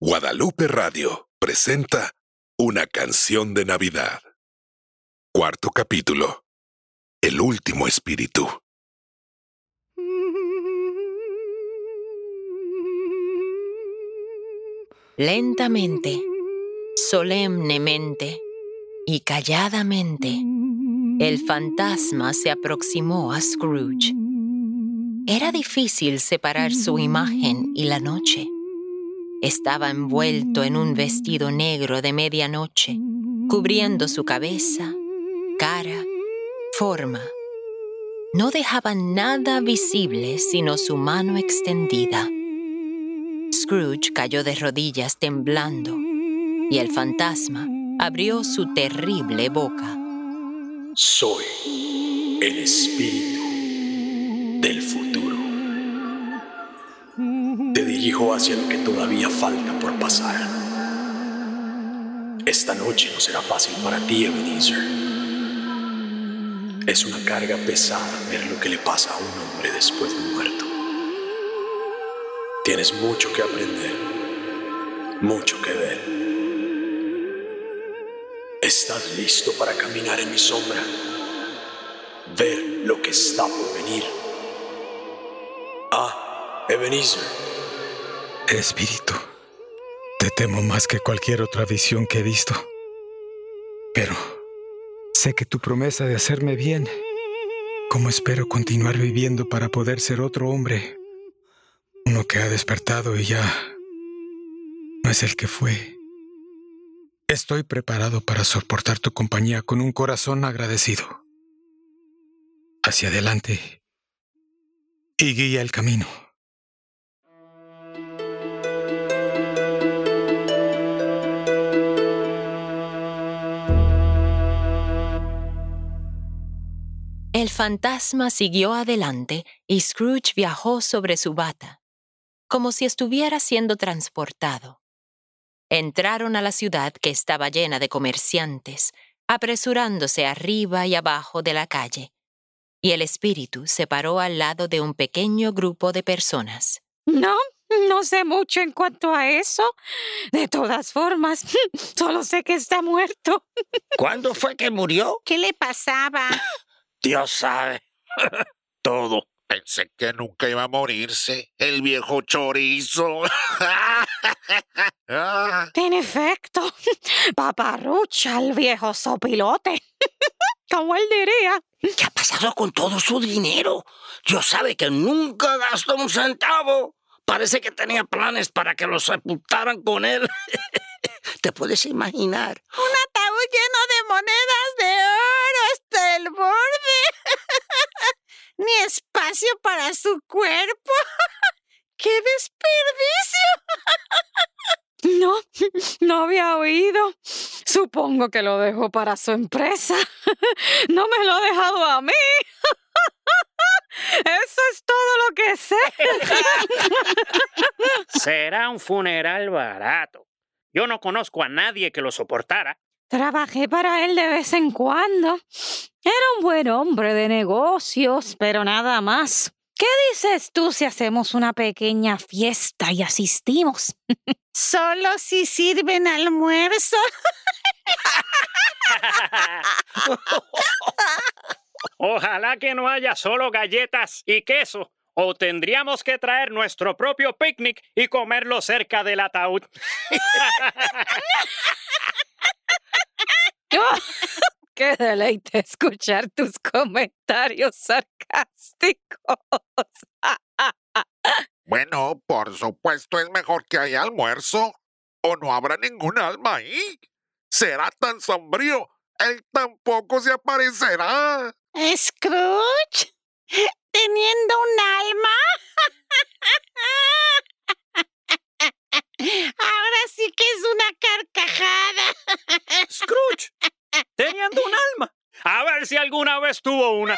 Guadalupe Radio presenta Una canción de Navidad. Cuarto capítulo. El último espíritu. Lentamente, solemnemente y calladamente, el fantasma se aproximó a Scrooge. Era difícil separar su imagen y la noche. Estaba envuelto en un vestido negro de medianoche, cubriendo su cabeza, cara, forma. No dejaba nada visible sino su mano extendida. Scrooge cayó de rodillas temblando y el fantasma abrió su terrible boca. Soy el espíritu dirijo hacia lo que todavía falta por pasar. Esta noche no será fácil para ti, Ebenezer. Es una carga pesada ver lo que le pasa a un hombre después de muerto. Tienes mucho que aprender, mucho que ver. ¿Estás listo para caminar en mi sombra? Ver lo que está por venir. Ah, Ebenezer. Espíritu, te temo más que cualquier otra visión que he visto. Pero sé que tu promesa de hacerme bien, ¿cómo espero continuar viviendo para poder ser otro hombre? Uno que ha despertado y ya no es el que fue. Estoy preparado para soportar tu compañía con un corazón agradecido. Hacia adelante y guía el camino. El fantasma siguió adelante y Scrooge viajó sobre su bata, como si estuviera siendo transportado. Entraron a la ciudad que estaba llena de comerciantes, apresurándose arriba y abajo de la calle, y el espíritu se paró al lado de un pequeño grupo de personas. No, no sé mucho en cuanto a eso. De todas formas, solo sé que está muerto. ¿Cuándo fue que murió? ¿Qué le pasaba? Dios sabe. Todo. Pensé que nunca iba a morirse. El viejo chorizo. En efecto, paparrucha el viejo sopilote. Como él diría. ¿Qué ha pasado con todo su dinero? Dios sabe que nunca gastó un centavo. Parece que tenía planes para que lo sepultaran con él. ¿Te puedes imaginar? Un ataúd lleno de monedas de oro hasta el borde. Ni espacio para su cuerpo. ¡Qué desperdicio! No, no había oído. Supongo que lo dejó para su empresa. No me lo ha dejado a mí. Eso es todo lo que sé. Será un funeral barato. Yo no conozco a nadie que lo soportara. Trabajé para él de vez en cuando. Era un buen hombre de negocios, pero nada más. ¿Qué dices tú si hacemos una pequeña fiesta y asistimos? Solo si sirven almuerzo. Ojalá que no haya solo galletas y queso. O tendríamos que traer nuestro propio picnic y comerlo cerca del ataúd. Qué deleite escuchar tus comentarios sarcásticos. bueno, por supuesto es mejor que haya almuerzo. O no habrá ningún alma ahí. Será tan sombrío. Él tampoco se aparecerá. Scrooge, teniendo un alma. Ahora sí que es una carcajada. Scrooge, teniendo un alma. A ver si alguna vez tuvo una.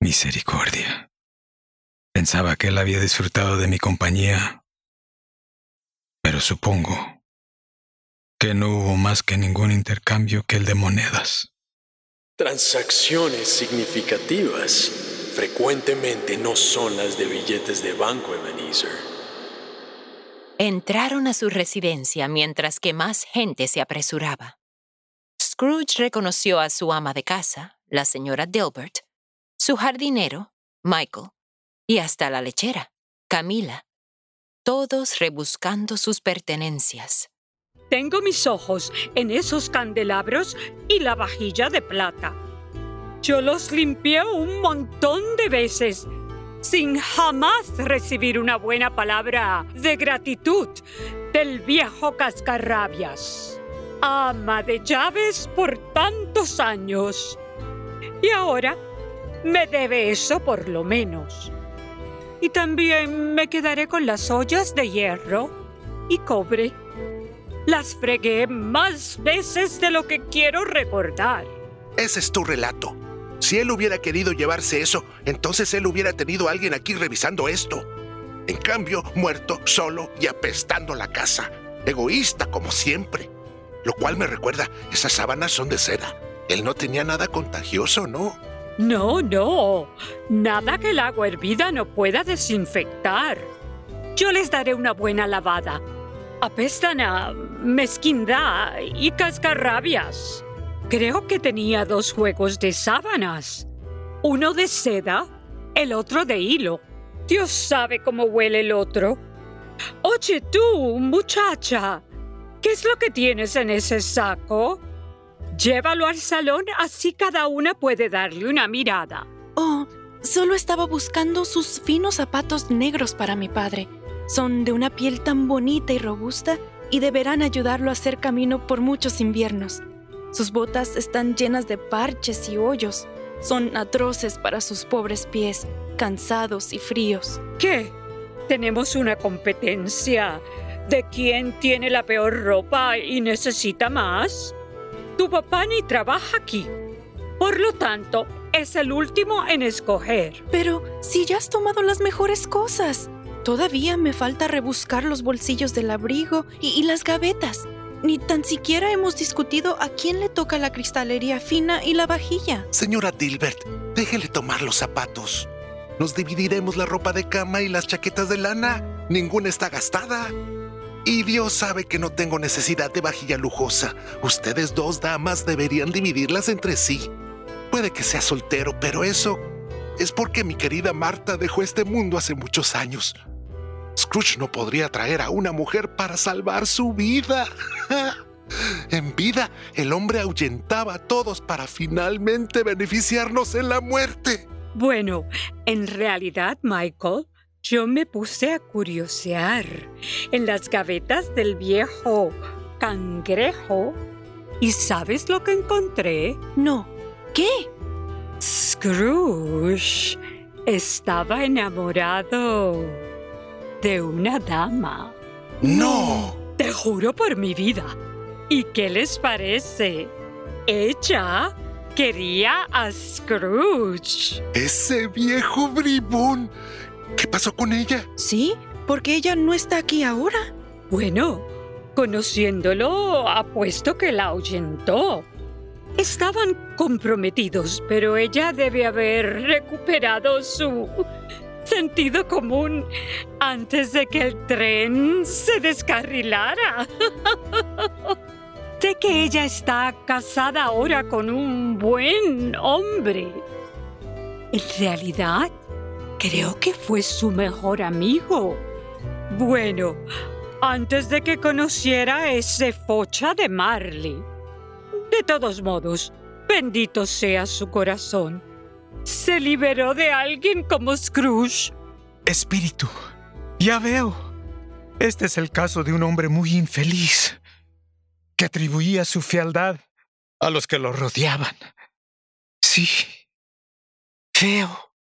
Misericordia. Pensaba que él había disfrutado de mi compañía, pero supongo Que no hubo más que ningún intercambio que el de monedas. Transacciones significativas frecuentemente no son las de billetes de banco, Ebenezer. Entraron a su residencia mientras que más gente se apresuraba. Scrooge reconoció a su ama de casa, la señora Dilbert, su jardinero, Michael, y hasta la lechera, Camila, todos rebuscando sus pertenencias. Tengo mis ojos en esos candelabros y la vajilla de plata. Yo los limpié un montón de veces sin jamás recibir una buena palabra de gratitud del viejo cascarrabias, ama de llaves por tantos años. Y ahora me debe eso por lo menos. Y también me quedaré con las ollas de hierro y cobre. Las fregué más veces de lo que quiero recordar. Ese es tu relato. Si él hubiera querido llevarse eso, entonces él hubiera tenido a alguien aquí revisando esto. En cambio, muerto, solo y apestando la casa. Egoísta como siempre. Lo cual me recuerda, esas sábanas son de seda. Él no tenía nada contagioso, ¿no? No, no. Nada que el agua hervida no pueda desinfectar. Yo les daré una buena lavada. Apestan a mezquindad y cascarrabias. Creo que tenía dos juegos de sábanas. Uno de seda, el otro de hilo. Dios sabe cómo huele el otro. Oye tú, muchacha, ¿qué es lo que tienes en ese saco? Llévalo al salón, así cada una puede darle una mirada. Oh, solo estaba buscando sus finos zapatos negros para mi padre. Son de una piel tan bonita y robusta y deberán ayudarlo a hacer camino por muchos inviernos. Sus botas están llenas de parches y hoyos. Son atroces para sus pobres pies, cansados y fríos. ¿Qué? ¿Tenemos una competencia de quién tiene la peor ropa y necesita más? Tu papá ni trabaja aquí. Por lo tanto, es el último en escoger. Pero si ya has tomado las mejores cosas, todavía me falta rebuscar los bolsillos del abrigo y, las gavetas. Ni tan siquiera hemos discutido a quién le toca la cristalería fina y la vajilla. Señora Dilbert, déjele tomar los zapatos. Nos dividiremos la ropa de cama y las chaquetas de lana. Ninguna está gastada. Y Dios sabe que no tengo necesidad de vajilla lujosa. Ustedes dos damas deberían dividirlas entre sí. Puede que sea soltero, pero eso es porque mi querida Marta dejó este mundo hace muchos años. Scrooge no podría traer a una mujer para salvar su vida. en vida, el hombre ahuyentaba a todos para finalmente beneficiarnos en la muerte. Bueno, en realidad, Michael, yo me puse a curiosear en las gavetas del viejo cangrejo. ¿Y sabes lo que encontré? No. ¿Qué? Scrooge estaba enamorado de una dama. ¡No! Te juro por mi vida. ¿Y qué les parece? Ella quería a Scrooge. Ese viejo bribón. ¿Qué pasó con ella? Sí, porque ella no está aquí ahora. Bueno, conociéndolo, apuesto que la ahuyentó. Estaban comprometidos, pero ella debe haber recuperado su sentido común antes de que el tren se descarrilara. sé que ella está casada ahora con un buen hombre. En realidad, creo que fue su mejor amigo. Bueno, antes de que conociera ese focha de Marley. De todos modos, bendito sea su corazón. Se liberó de alguien como Scrooge. Espíritu, ya veo. Este es el caso de un hombre muy infeliz, que atribuía su fealdad a los que lo rodeaban. Sí, feo.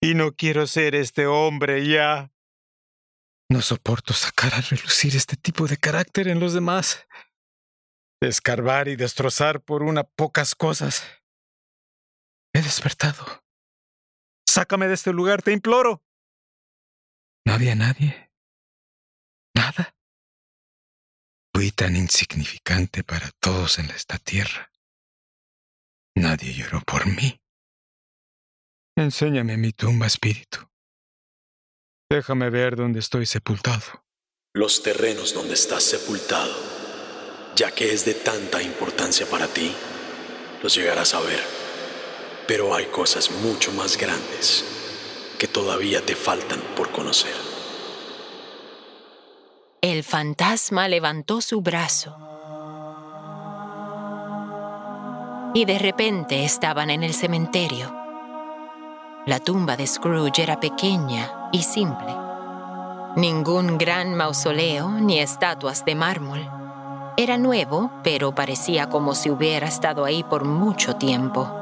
Y no quiero ser este hombre ya. No soporto sacar a relucir este tipo de carácter en los demás. Escarbar y destrozar por una pocas cosas. He despertado. Sácame de este lugar, te imploro. No había nadie. Nada. Fui tan insignificante para todos en esta tierra. Nadie lloró por mí. Enséñame mi tumba, espíritu. Déjame ver dónde estoy sepultado. Los terrenos donde estás sepultado, ya que es de tanta importancia para ti, los llegarás a ver. Pero hay cosas mucho más grandes que todavía te faltan por conocer. El fantasma levantó su brazo y de repente estaban en el cementerio. La tumba de Scrooge era pequeña y simple. Ningún gran mausoleo ni estatuas de mármol. Era nuevo, pero parecía como si hubiera estado ahí por mucho tiempo.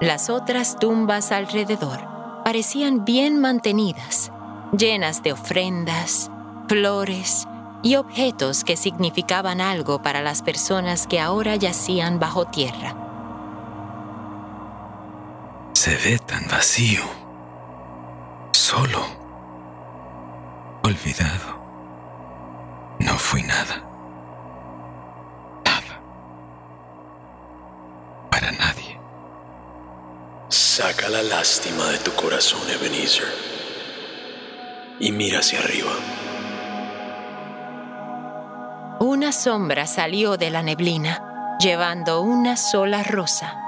Las otras tumbas alrededor parecían bien mantenidas, llenas de ofrendas, flores y objetos que significaban algo para las personas que ahora yacían bajo tierra. Se ve tan vacío, solo, olvidado. No fui nada. Saca la lástima de tu corazón, Ebenezer, y mira hacia arriba. Una sombra salió de la neblina, llevando una sola rosa.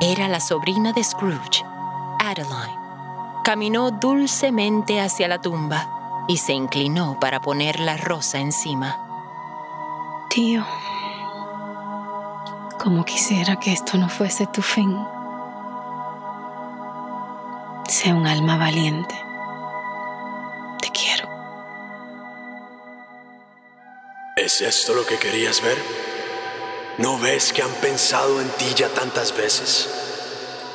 Era la sobrina de Scrooge, Adeline. Caminó dulcemente hacia la tumba y se inclinó para poner la rosa encima. Tío, como quisiera que esto no fuese tu fin. Sé un alma valiente. Te quiero. ¿Es esto lo que querías ver? ¿No ves que han pensado en ti ya tantas veces?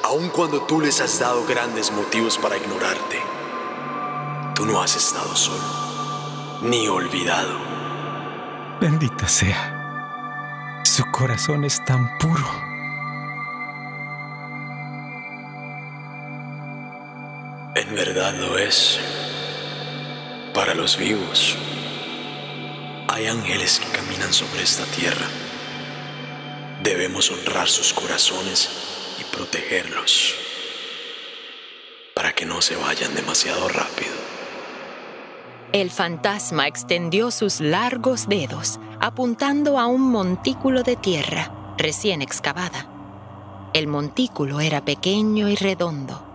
Aun cuando tú les has dado grandes motivos para ignorarte, tú no has estado solo, ni olvidado. Bendita sea. Su corazón es tan puro. En verdad lo es. Para los vivos, hay ángeles que caminan sobre esta tierra. Debemos honrar sus corazones y protegerlos para que no se vayan demasiado rápido. El fantasma extendió sus largos dedos, apuntando a un montículo de tierra recién excavada. El montículo era pequeño y redondo,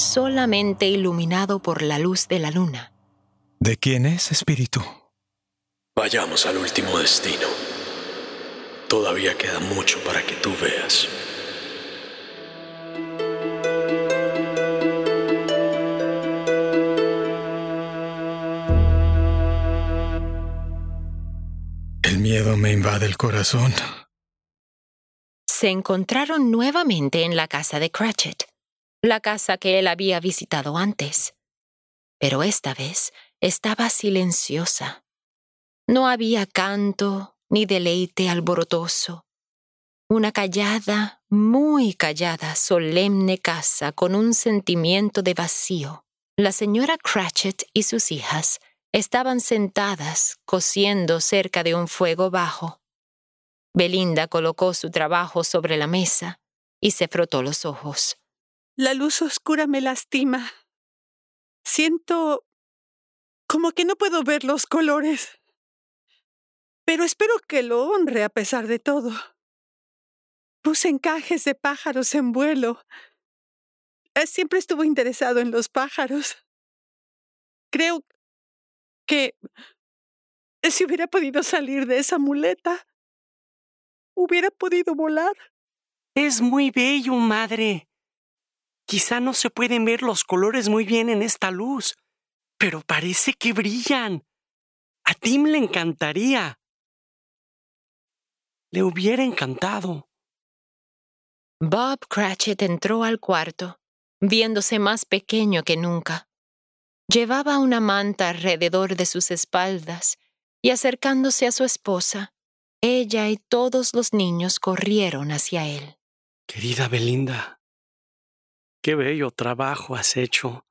solamente iluminado por la luz de la luna. ¿De quién es, espíritu? Vayamos al último destino. Todavía queda mucho para que tú veas. El miedo me invade el corazón. Se encontraron nuevamente en la casa de Cratchit, la casa que él había visitado antes. Pero esta vez estaba silenciosa. No había canto ni deleite alborotoso. Una callada, muy callada, solemne casa con un sentimiento de vacío. La señora Cratchit y sus hijas estaban sentadas cosiendo cerca de un fuego bajo. Belinda colocó su trabajo sobre la mesa y se frotó los ojos. La luz oscura me lastima. Siento como que no puedo ver los colores. Pero espero que lo honre a pesar de todo. Puse encajes de pájaros en vuelo. Eh, Siempre estuvo interesado en los pájaros. Creo que si hubiera podido salir de esa muleta, hubiera podido volar. Es muy bello, madre. Quizá no se pueden ver los colores muy bien en esta luz, pero parece que brillan. A Tim le encantaría. Le hubiera encantado. Bob Cratchit entró al cuarto, viéndose más pequeño que nunca. Llevaba una manta alrededor de sus espaldas y acercándose a su esposa, ella y todos los niños corrieron hacia él. Querida Belinda, qué bello trabajo has hecho.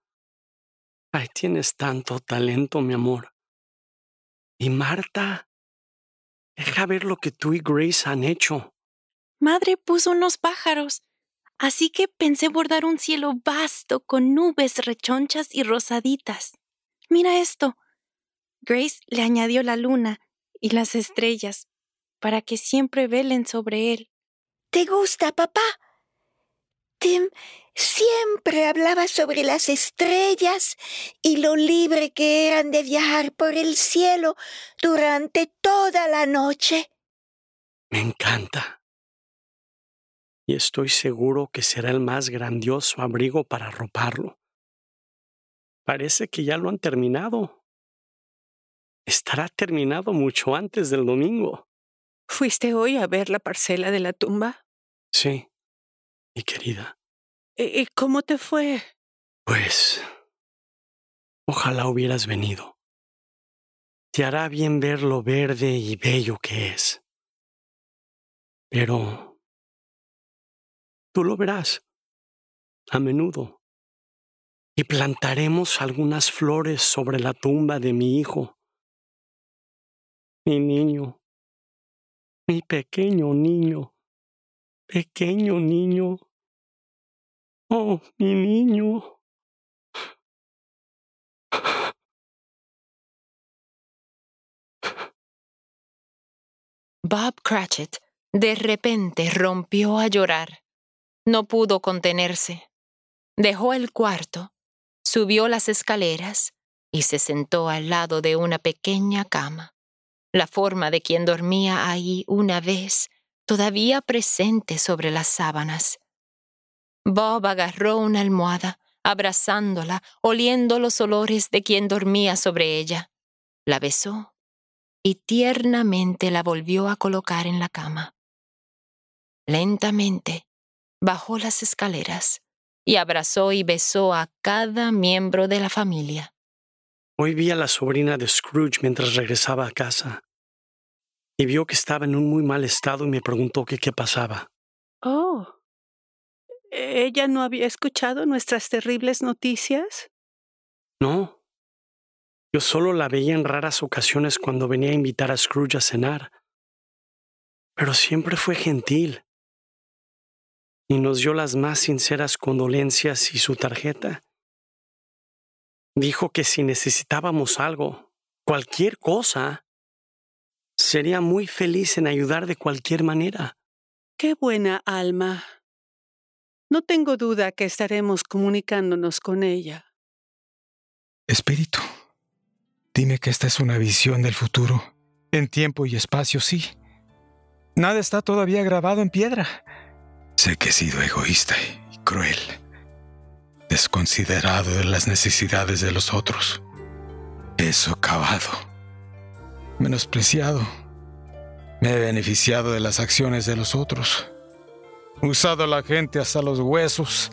Ay, tienes tanto talento, mi amor. Y Marta, Deja ver lo que tú y Grace han hecho. Madre puso unos pájaros, así que pensé bordar un cielo vasto con nubes rechonchas y rosaditas. Mira esto. Grace le añadió la luna y las estrellas para que siempre velen sobre él. ¿Te gusta, papá? Tim siempre hablaba sobre las estrellas y lo libre que eran de viajar por el cielo durante toda la noche. Me encanta. Y estoy seguro que será el más grandioso abrigo para arroparlo. Parece que ya lo han terminado. Estará terminado mucho antes del domingo. ¿Fuiste hoy a ver la parcela de la tumba? Sí, mi querida. ¿Y cómo te fue? Pues... Ojalá hubieras venido. Te hará bien ver lo verde y bello que es. Pero... Tú lo verás. A menudo. Y plantaremos algunas flores sobre la tumba de mi hijo. Mi niño. Mi pequeño niño. Pequeño niño. Oh, mi niño. Bob Cratchit de repente rompió a llorar. No pudo contenerse. Dejó el cuarto, subió las escaleras y se sentó al lado de una pequeña cama, la forma de quien dormía ahí una vez, todavía presente sobre las sábanas. Bob agarró una almohada, abrazándola, oliendo los olores de quien dormía sobre ella. La besó y tiernamente la volvió a colocar en la cama. Lentamente bajó las escaleras y abrazó y besó a cada miembro de la familia. Hoy vi a la sobrina de Scrooge mientras regresaba a casa y vio que estaba en un muy mal estado y me preguntó que qué pasaba. Oh. ¿Ella no había escuchado nuestras terribles noticias? No. Yo solo la veía en raras ocasiones cuando venía a invitar a Scrooge a cenar. Pero siempre fue gentil. Y nos dio las más sinceras condolencias y su tarjeta. Dijo que si necesitábamos algo, cualquier cosa, sería muy feliz en ayudar de cualquier manera. Qué buena alma. No tengo duda que estaremos comunicándonos con ella. Espíritu, dime que esta es una visión del futuro. En tiempo y espacio, sí. Nada está todavía grabado en piedra. Sé que he sido egoísta y cruel, desconsiderado de las necesidades de los otros. He socavado, menospreciado. Me he beneficiado de las acciones de los otros usado a la gente hasta los huesos,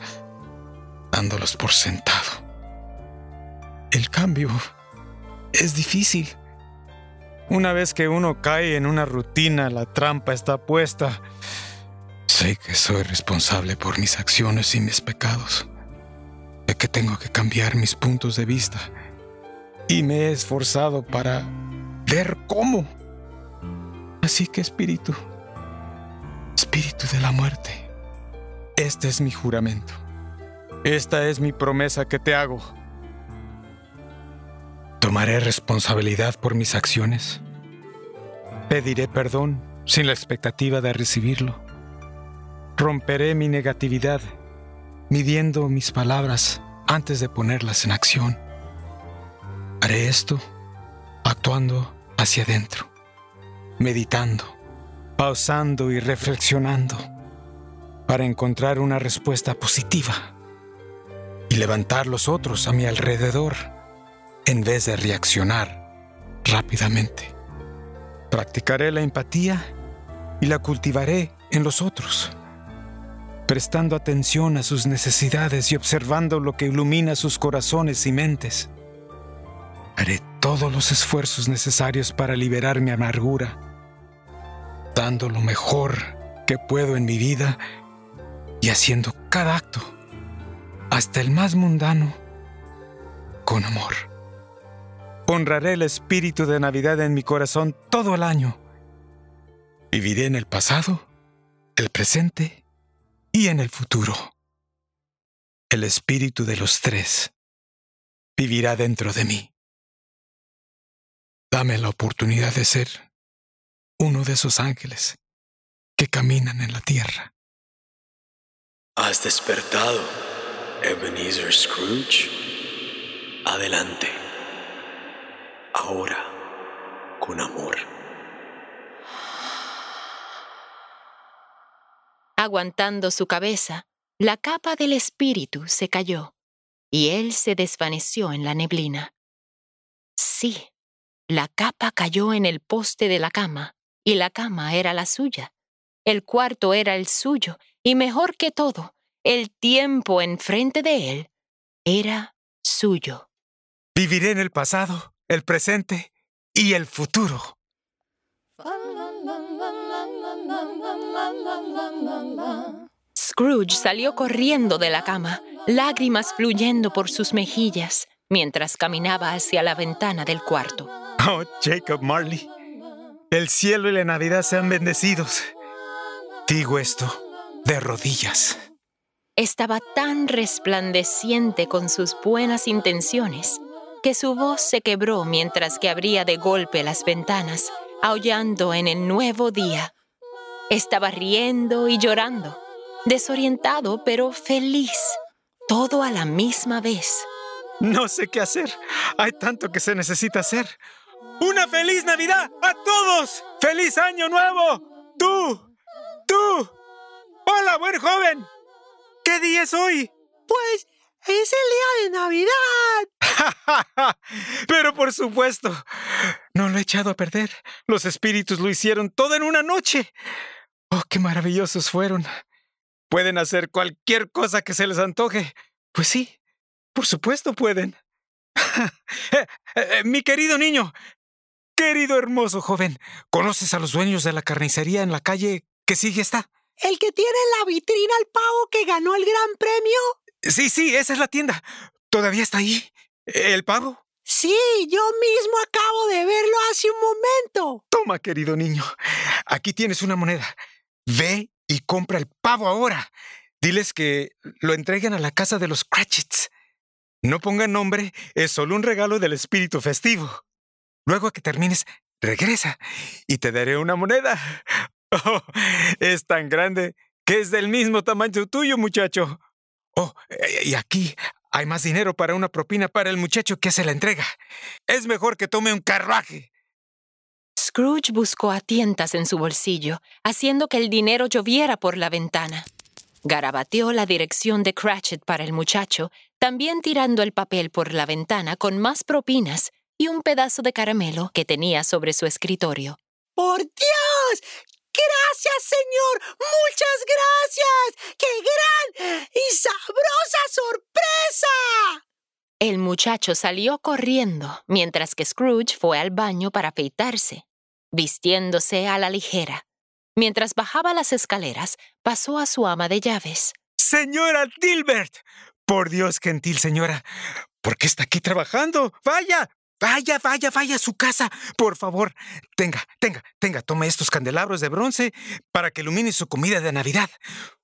dándolos por sentado. El cambio es difícil. Una vez que uno cae en una rutina, la trampa está puesta. Sé que soy responsable por mis acciones y mis pecados. Sé que tengo que cambiar mis puntos de vista. Y me he esforzado para ver cómo. Así que, Espíritu, Espíritu de la muerte, este es mi juramento. Esta es mi promesa que te hago. Tomaré responsabilidad por mis acciones. Pediré perdón sin la expectativa de recibirlo. Romperé mi negatividad, midiendo mis palabras antes de ponerlas en acción. Haré esto actuando hacia adentro, meditando pausando y reflexionando para encontrar una respuesta positiva y levantar los otros a mi alrededor en vez de reaccionar rápidamente. Practicaré la empatía y la cultivaré en los otros, prestando atención a sus necesidades y observando lo que ilumina sus corazones y mentes. Haré todos los esfuerzos necesarios para liberar mi amargura dando lo mejor que puedo en mi vida y haciendo cada acto, hasta el más mundano, con amor. Honraré el espíritu de Navidad en mi corazón todo el año Viviré en el pasado, el presente y en el futuro. El espíritu de los tres vivirá dentro de mí. Dame la oportunidad de ser uno de esos ángeles que caminan en la tierra. Has despertado, Ebenezer Scrooge. Adelante. Ahora, con amor. Aguantando su cabeza, la capa del espíritu se cayó y él se desvaneció en la neblina. Sí, la capa cayó en el poste de la cama y la cama era la suya. El cuarto era el suyo y mejor que todo, el tiempo enfrente de él era suyo. Viviré en el pasado, el presente y el futuro. Scrooge salió corriendo de la cama, lágrimas fluyendo por sus mejillas, mientras caminaba hacia la ventana del cuarto. Oh, Jacob Marley, el cielo y la Navidad sean bendecidos. Digo esto de rodillas. Estaba tan resplandeciente con sus buenas intenciones que su voz se quebró mientras que abría de golpe las ventanas, aullando en el nuevo día. Estaba riendo y llorando, desorientado pero feliz, todo a la misma vez. No sé qué hacer. Hay tanto que se necesita hacer. ¡Una feliz Navidad a todos! ¡Feliz Año Nuevo! ¡Tú! ¡Tú! ¡Hola, buen joven! ¿Qué día es hoy? Pues es el día de Navidad. Pero por supuesto, no lo he echado a perder. Los espíritus lo hicieron todo en una noche. Oh, qué maravillosos fueron. Pueden hacer cualquier cosa que se les antoje. Pues sí, por supuesto pueden. Eh, eh, mi querido niño, querido hermoso joven, ¿conoces a los dueños de la carnicería en la calle que sigue esta? ¿El que tiene en la vitrina el pavo que ganó el gran premio? Sí, sí, esa es la tienda. ¿Todavía está ahí? ¿El pavo? Sí, yo mismo acabo de verlo hace un momento. Toma, querido niño. Aquí tienes una moneda. Ve y compra el pavo ahora. Diles que lo entreguen a la casa de los Cratchits. No pongan nombre, es solo un regalo del espíritu festivo. Luego que termines, regresa y te daré una moneda. Oh, es tan grande que es del mismo tamaño tuyo, muchacho. Oh, y aquí hay más dinero para una propina para el muchacho que hace la entrega. Es mejor que tome un carruaje. Scrooge buscó a tientas en su bolsillo, haciendo que el dinero lloviera por la ventana. Garabateó la dirección de Cratchit para el muchacho, también tirando el papel por la ventana con más propinas y un pedazo de caramelo que tenía sobre su escritorio. ¡Por Dios! Gracias, señor. Muchas gracias. ¡Qué gran y sabrosa sorpresa! El muchacho salió corriendo mientras que Scrooge fue al baño para afeitarse, vistiéndose a la ligera. Mientras bajaba las escaleras, pasó a su ama de llaves. Señora Dilbert. Por Dios, gentil señora. ¿Por qué está aquí trabajando? Vaya, Vaya, vaya, vaya a su casa. Por favor, tenga, tenga, tenga, tome estos candelabros de bronce para que ilumine su comida de Navidad.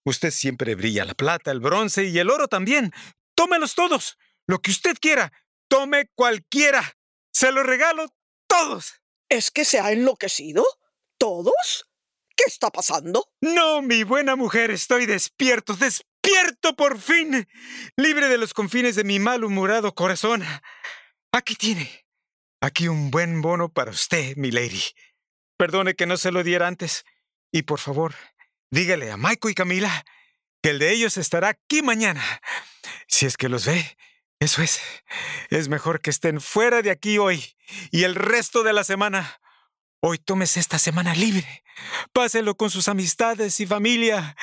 Usted siempre brilla la plata, el bronce y el oro también. Tómelos todos. Lo que usted quiera. Tome cualquiera. Se los regalo todos. ¿Es que se ha enloquecido? ¿Todos? ¿Qué está pasando? No, mi buena mujer, estoy despierto, despierto por fin, libre de los confines de mi malhumorado corazón. Aquí tiene. Aquí un buen bono para usted, mi lady. Perdone que no se lo diera antes. Y por favor, dígale a Maiko y Camila que el de ellos estará aquí mañana. Si es que los ve, eso es. Es mejor que estén fuera de aquí hoy y el resto de la semana. Hoy tómese esta semana libre. Páselo con sus amistades y familia.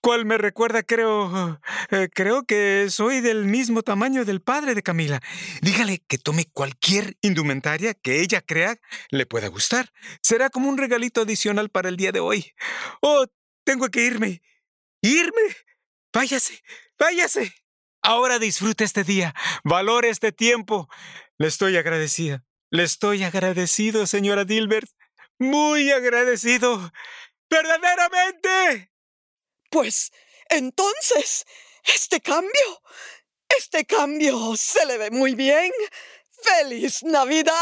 Cual me recuerda, creo. eh, creo que soy del mismo tamaño del padre de Camila. Dígale que tome cualquier indumentaria que ella crea le pueda gustar. Será como un regalito adicional para el día de hoy. Oh, tengo que irme. ¿Irme? Váyase, váyase. Ahora disfrute este día. Valore este tiempo. Le estoy agradecida. Le estoy agradecido, señora Dilbert. Muy agradecido. ¡Verdaderamente! Pues entonces, este cambio, este cambio se le ve muy bien. ¡Feliz Navidad!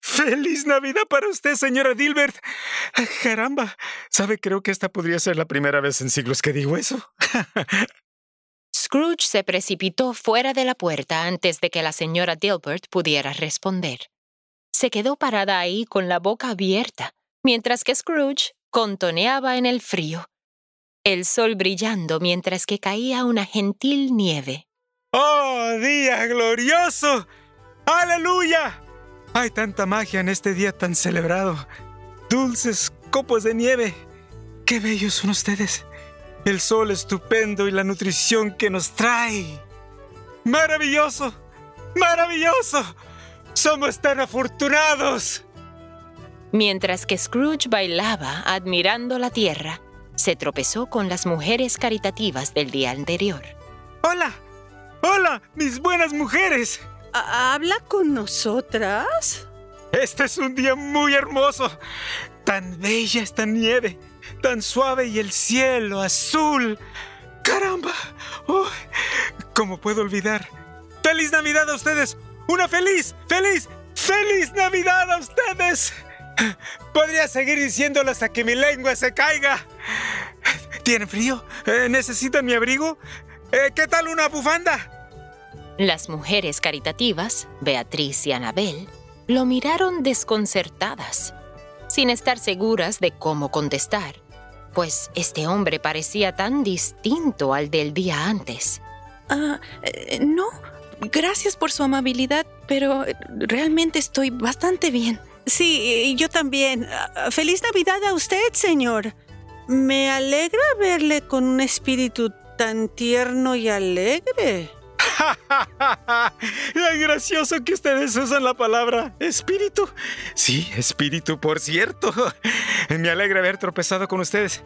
¡Feliz Navidad para usted, señora Dilbert! Ah, Caramba, ¿sabe? Creo que esta podría ser la primera vez en siglos que digo eso. Scrooge se precipitó fuera de la puerta antes de que la señora Dilbert pudiera responder. Se quedó parada ahí con la boca abierta, mientras que Scrooge contoneaba en el frío, el sol brillando mientras que caía una gentil nieve. ¡Oh, día glorioso! ¡Aleluya! Hay tanta magia en este día tan celebrado. Dulces copos de nieve. ¡Qué bellos son ustedes! El sol estupendo y la nutrición que nos trae. ¡Maravilloso! ¡Maravilloso! ¡Somos tan afortunados! Mientras que Scrooge bailaba admirando la tierra, se tropezó con las mujeres caritativas del día anterior. ¡Hola! ¡Hola, mis buenas mujeres! ¿Habla con nosotras? Este es un día muy hermoso. Tan bella esta nieve, tan suave y el cielo azul. ¡Caramba! ¡Oh! ¿Cómo puedo olvidar? ¡Feliz Navidad a ustedes! ¡Una feliz, feliz, feliz Navidad a ustedes! Podría seguir diciéndolo hasta que mi lengua se caiga. ¿Tienen frío? Eh, ¿Necesitan mi abrigo? Eh, ¿Qué tal una bufanda? Las mujeres caritativas, Beatriz y Anabel, lo miraron desconcertadas, sin estar seguras de cómo contestar, pues este hombre parecía tan distinto al del día antes. Ah, eh, no, gracias por su amabilidad, pero realmente estoy bastante bien. Sí, yo también. Feliz Navidad a usted, señor. Me alegra verle con un espíritu tan tierno y alegre. ¡Ay, gracioso que ustedes usan la palabra espíritu! Sí, espíritu, por cierto. Me alegra haber tropezado con ustedes.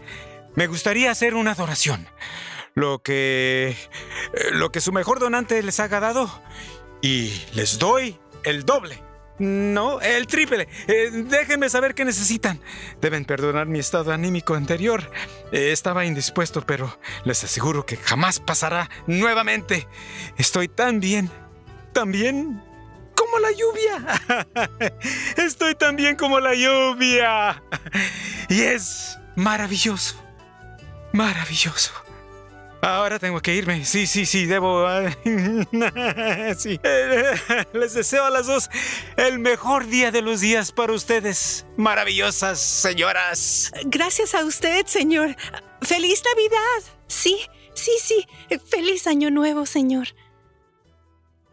Me gustaría hacer una adoración. Lo que. lo que su mejor donante les haga dado. Y les doy el doble. No, el triple. Eh, déjenme saber qué necesitan. Deben perdonar mi estado anímico anterior. Eh, estaba indispuesto, pero les aseguro que jamás pasará nuevamente. Estoy tan bien, tan bien como la lluvia. Estoy tan bien como la lluvia. Y es maravilloso, maravilloso. Ahora tengo que irme. Sí, sí, sí, debo. sí. Les deseo a las dos el mejor día de los días para ustedes, maravillosas señoras. Gracias a usted, señor. ¡Feliz Navidad! Sí, sí, sí. Feliz Año Nuevo, señor.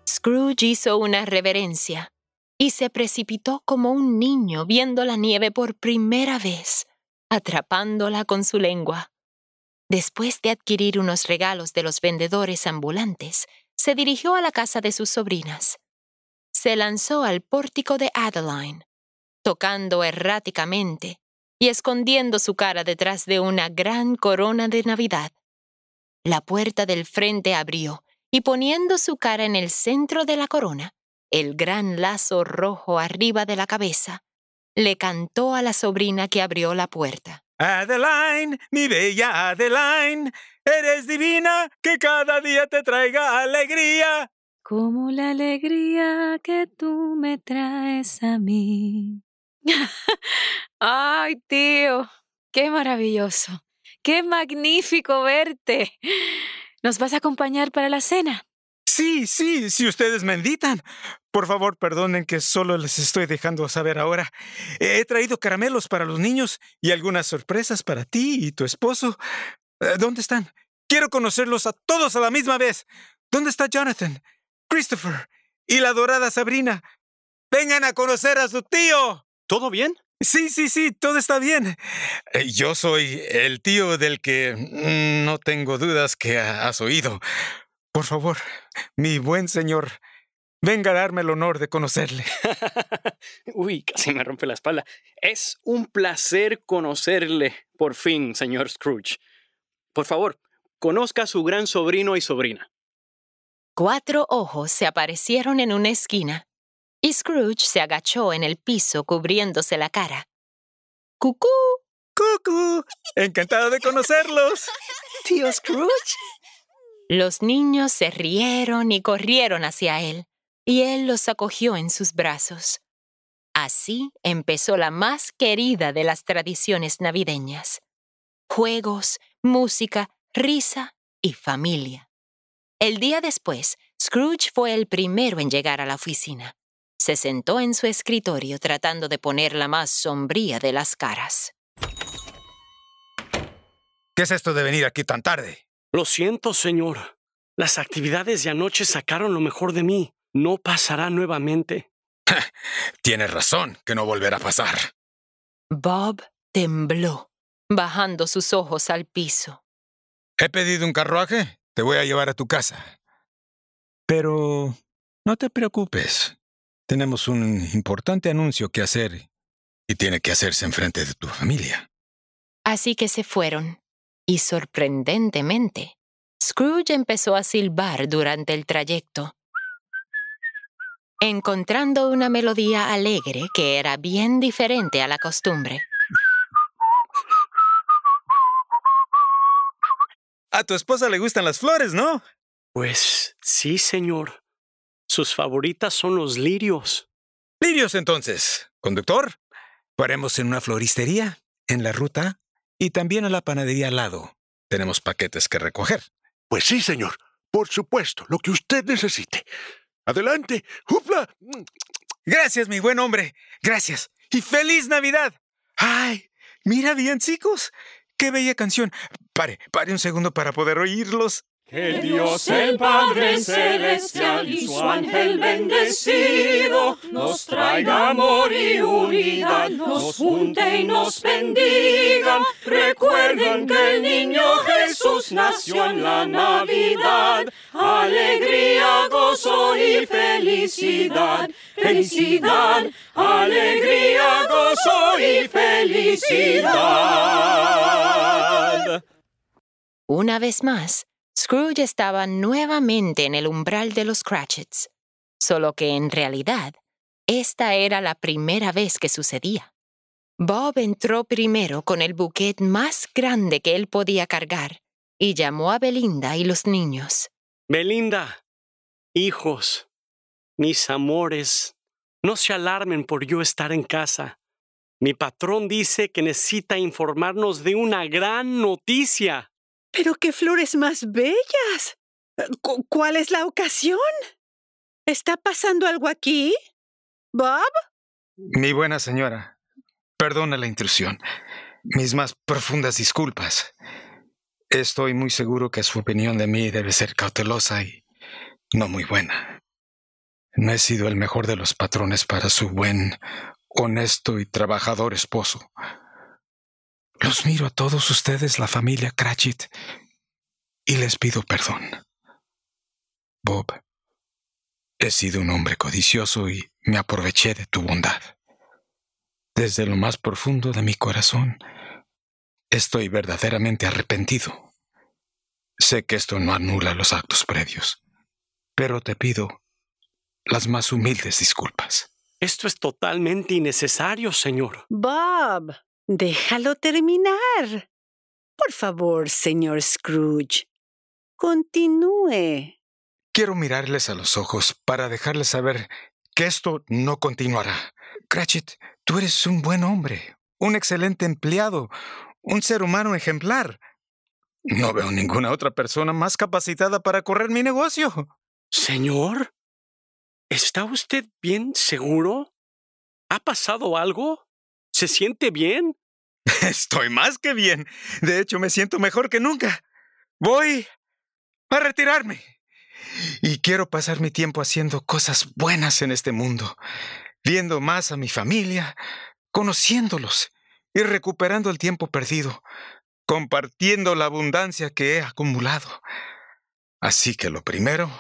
Scrooge hizo una reverencia y se precipitó como un niño viendo la nieve por primera vez, atrapándola con su lengua. Después de adquirir unos regalos de los vendedores ambulantes, se dirigió a la casa de sus sobrinas. Se lanzó al pórtico de Adeline, tocando erráticamente y escondiendo su cara detrás de una gran corona de Navidad. La puerta del frente abrió y poniendo su cara en el centro de la corona, el gran lazo rojo arriba de la cabeza, le cantó a la sobrina que abrió la puerta. Adeline, mi bella Adeline, eres divina, que cada día te traiga alegría. Como la alegría que tú me traes a mí. Ay, tío, qué maravilloso, qué magnífico verte. ¿Nos vas a acompañar para la cena? Sí, sí, si ustedes me invitan. Por favor, perdonen que solo les estoy dejando saber ahora. He traído caramelos para los niños y algunas sorpresas para ti y tu esposo. Eh, ¿Dónde están? Quiero conocerlos a todos a la misma vez. ¿Dónde está Jonathan, Christopher y la dorada Sabrina? Vengan a conocer a su tío. ¿Todo bien? Sí, sí, sí, todo está bien. Eh, Yo soy el tío del que mm, no tengo dudas que has oído. Por favor, mi buen señor, venga a darme el honor de conocerle. Uy, casi me rompe la espalda. Es un placer conocerle, por fin, señor Scrooge. Por favor, conozca a su gran sobrino y sobrina. Cuatro ojos se aparecieron en una esquina y Scrooge se agachó en el piso cubriéndose la cara. ¡Cucú! ¡Cucú! Encantado de conocerlos. Tío Scrooge. Los niños se rieron y corrieron hacia él, y él los acogió en sus brazos. Así empezó la más querida de las tradiciones navideñas. Juegos, música, risa y familia. El día después, Scrooge fue el primero en llegar a la oficina. Se sentó en su escritorio tratando de poner la más sombría de las caras. ¿Qué es esto de venir aquí tan tarde? Lo siento, señor. Las actividades de anoche sacaron lo mejor de mí. No pasará nuevamente. Tienes razón, que no volverá a pasar. Bob tembló, bajando sus ojos al piso. He pedido un carruaje. Te voy a llevar a tu casa. Pero no te preocupes. Tenemos un importante anuncio que hacer y tiene que hacerse enfrente de tu familia. Así que se fueron, y sorprendentemente, Scrooge empezó a silbar durante el trayecto, encontrando una melodía alegre que era bien diferente a la costumbre. A tu esposa le gustan las flores, ¿no? Pues sí, señor. Sus favoritas son los lirios. Lirios, entonces. Conductor, paremos en una floristería, en la ruta, y también en la panadería al lado. Tenemos paquetes que recoger. Pues sí, señor. Por supuesto, lo que usted necesite. Adelante. ¡Jupla! Gracias, mi buen hombre. Gracias. Y feliz Navidad. Ay, mira bien, chicos. Qué bella canción. Pare, pare un segundo para poder oírlos. Que Dios el Padre Celestial y su ángel bendecido nos traiga amor y unidad, nos junte y nos bendiga. Recuerden que el niño Jesús nació en la Navidad. Alegría, gozo y felicidad. Felicidad, alegría, gozo y felicidad. Una vez más, Scrooge estaba nuevamente en el umbral de los Cratchits, solo que en realidad esta era la primera vez que sucedía. Bob entró primero con el buquet más grande que él podía cargar y llamó a Belinda y los niños. Belinda, hijos, mis amores, no se alarmen por yo estar en casa. Mi patrón dice que necesita informarnos de una gran noticia. Pero qué flores más bellas. Cu- ¿Cuál es la ocasión? ¿Está pasando algo aquí? ¿Bob? Mi buena señora, perdona la intrusión. Mis más profundas disculpas. Estoy muy seguro que su opinión de mí debe ser cautelosa y no muy buena. No he sido el mejor de los patrones para su buen, honesto y trabajador esposo. Los miro a todos ustedes, la familia Cratchit, y les pido perdón. Bob, he sido un hombre codicioso y me aproveché de tu bondad. Desde lo más profundo de mi corazón, estoy verdaderamente arrepentido. Sé que esto no anula los actos previos, pero te pido las más humildes disculpas. Esto es totalmente innecesario, señor. Bob, déjalo terminar. Por favor, señor Scrooge. Continúe. Quiero mirarles a los ojos para dejarles saber que esto no continuará. Cratchit, tú eres un buen hombre, un excelente empleado, un ser humano ejemplar. No veo ninguna otra persona más capacitada para correr mi negocio. Señor, ¿está usted bien seguro? ¿Ha pasado algo? ¿Se siente bien? Estoy más que bien. De hecho, me siento mejor que nunca. Voy a retirarme. Y quiero pasar mi tiempo haciendo cosas buenas en este mundo, viendo más a mi familia, conociéndolos y recuperando el tiempo perdido, compartiendo la abundancia que he acumulado. Así que lo primero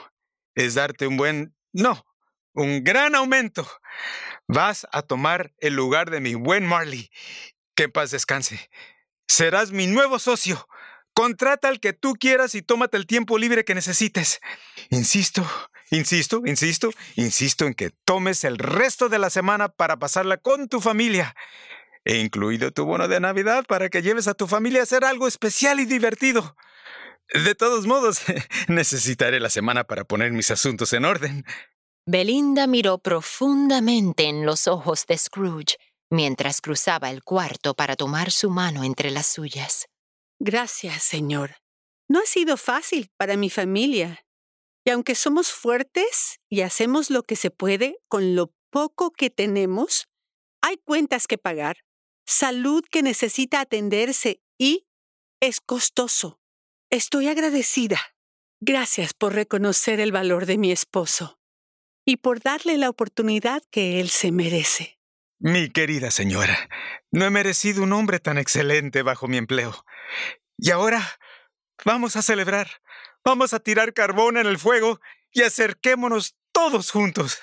es darte un buen, no, un gran aumento. Vas a tomar el lugar de mi buen Marley. Que paz descanse. Serás mi nuevo socio. Contrata al que tú quieras y tómate el tiempo libre que necesites. Insisto, insisto, insisto, insisto en que tomes el resto de la semana para pasarla con tu familia. He incluido tu bono de Navidad para que lleves a tu familia a hacer algo especial y divertido. De todos modos, necesitaré la semana para poner mis asuntos en orden. Belinda miró profundamente en los ojos de Scrooge mientras cruzaba el cuarto para tomar su mano entre las suyas. Gracias, señor. No ha sido fácil para mi familia. Y aunque somos fuertes y hacemos lo que se puede con lo poco que tenemos, hay cuentas que pagar, salud que necesita atenderse y es costoso. Estoy agradecida. Gracias por reconocer el valor de mi esposo y por darle la oportunidad que él se merece. Mi querida señora, no he merecido un hombre tan excelente bajo mi empleo. Y ahora vamos a celebrar. Vamos a tirar carbón en el fuego y acerquémonos todos juntos.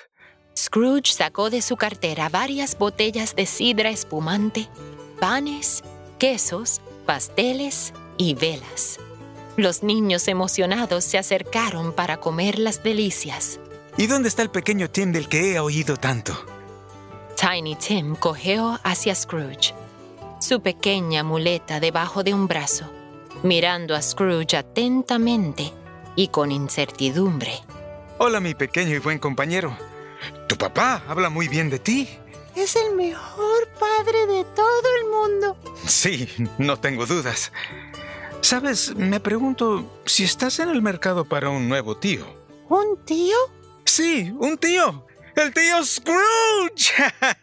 Scrooge sacó de su cartera varias botellas de sidra espumante, panes, quesos, pasteles y velas. Los niños emocionados se acercaron para comer las delicias. ¿Y dónde está el pequeño Tim del que he oído tanto? Tiny Tim cojeó hacia Scrooge, su pequeña muleta debajo de un brazo, mirando a Scrooge atentamente y con incertidumbre. Hola, mi pequeño y buen compañero. Tu papá habla muy bien de ti. Es el mejor padre de todo el mundo. Sí, no tengo dudas. Sabes, me pregunto si estás en el mercado para un nuevo tío. ¿Un tío? Sí, un tío. El tío Scrooge.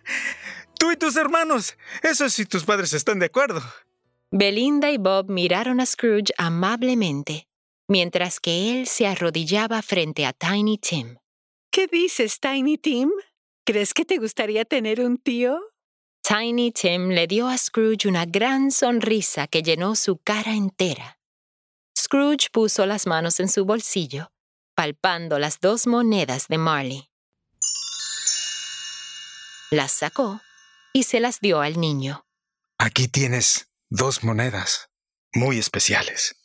Tú y tus hermanos. Eso si tus padres están de acuerdo. Belinda y Bob miraron a Scrooge amablemente, mientras que él se arrodillaba frente a Tiny Tim. ¿Qué dices, Tiny Tim? ¿Crees que te gustaría tener un tío? Tiny Tim le dio a Scrooge una gran sonrisa que llenó su cara entera. Scrooge puso las manos en su bolsillo, palpando las dos monedas de Marley. Las sacó y se las dio al niño. Aquí tienes dos monedas muy especiales.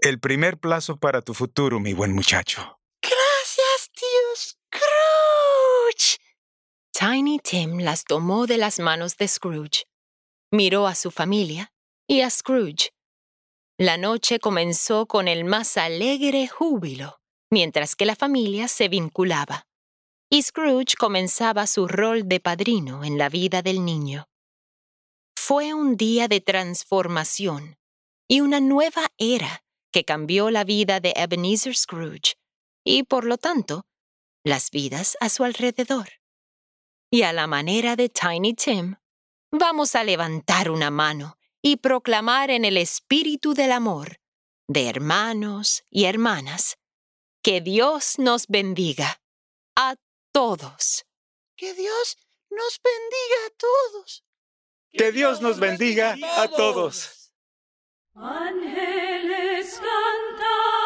El primer plazo para tu futuro, mi buen muchacho. Gracias, tío Scrooge. Tiny Tim las tomó de las manos de Scrooge, miró a su familia y a Scrooge. La noche comenzó con el más alegre júbilo, mientras que la familia se vinculaba. Y Scrooge comenzaba su rol de padrino en la vida del niño. Fue un día de transformación y una nueva era que cambió la vida de Ebenezer Scrooge y, por lo tanto, las vidas a su alrededor. Y a la manera de Tiny Tim, vamos a levantar una mano y proclamar en el espíritu del amor de hermanos y hermanas que Dios nos bendiga a todos. Que Dios nos bendiga a todos. Que Dios nos bendiga a todos. Ángeles cantaban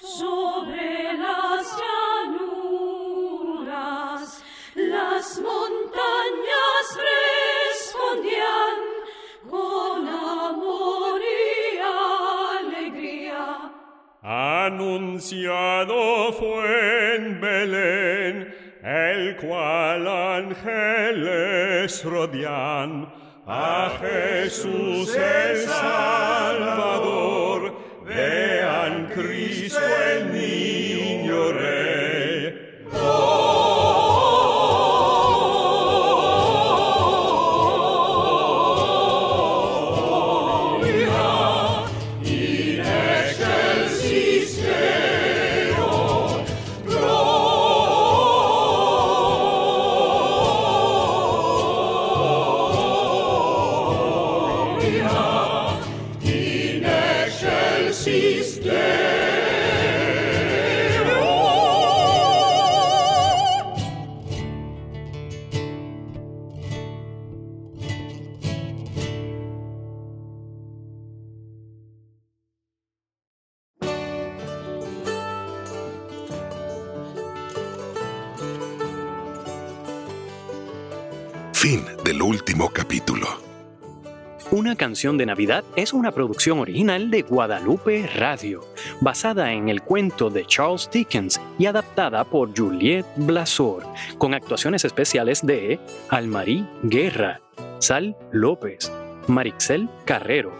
sobre Anunciado fue en Belén, el cual ángeles rodean. A Jesús el de Navidad es una producción original de Guadalupe Radio, basada en el cuento de Charles Dickens y adaptada por Juliette Blasor, con actuaciones especiales de Almarí Guerra, Sal López, Marixel Carrero,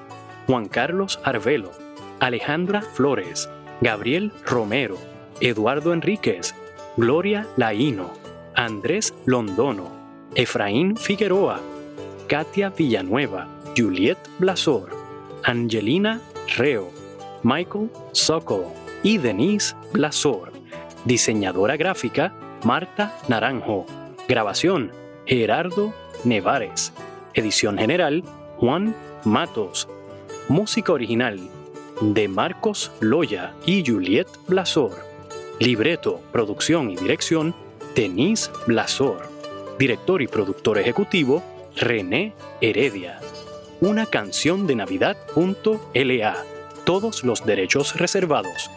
Juan Carlos Arvelo, Alejandra Flores, Gabriel Romero, Eduardo Enríquez, Gloria Laíno, Andrés Londono, Efraín Figueroa, Katia Villanueva, Juliet Blasor, Angelina Reo, Michael Sokol y Denise Blasor. Diseñadora gráfica, Marta Naranjo. Grabación, Gerardo Nevares. Edición general, Juan Matos. Música original, de Marcos Loya y Juliet Blasor. Libreto, producción y dirección, Denise Blasor. Director y productor ejecutivo, René Heredia. Una canción de Navidad.la. Todos los derechos reservados.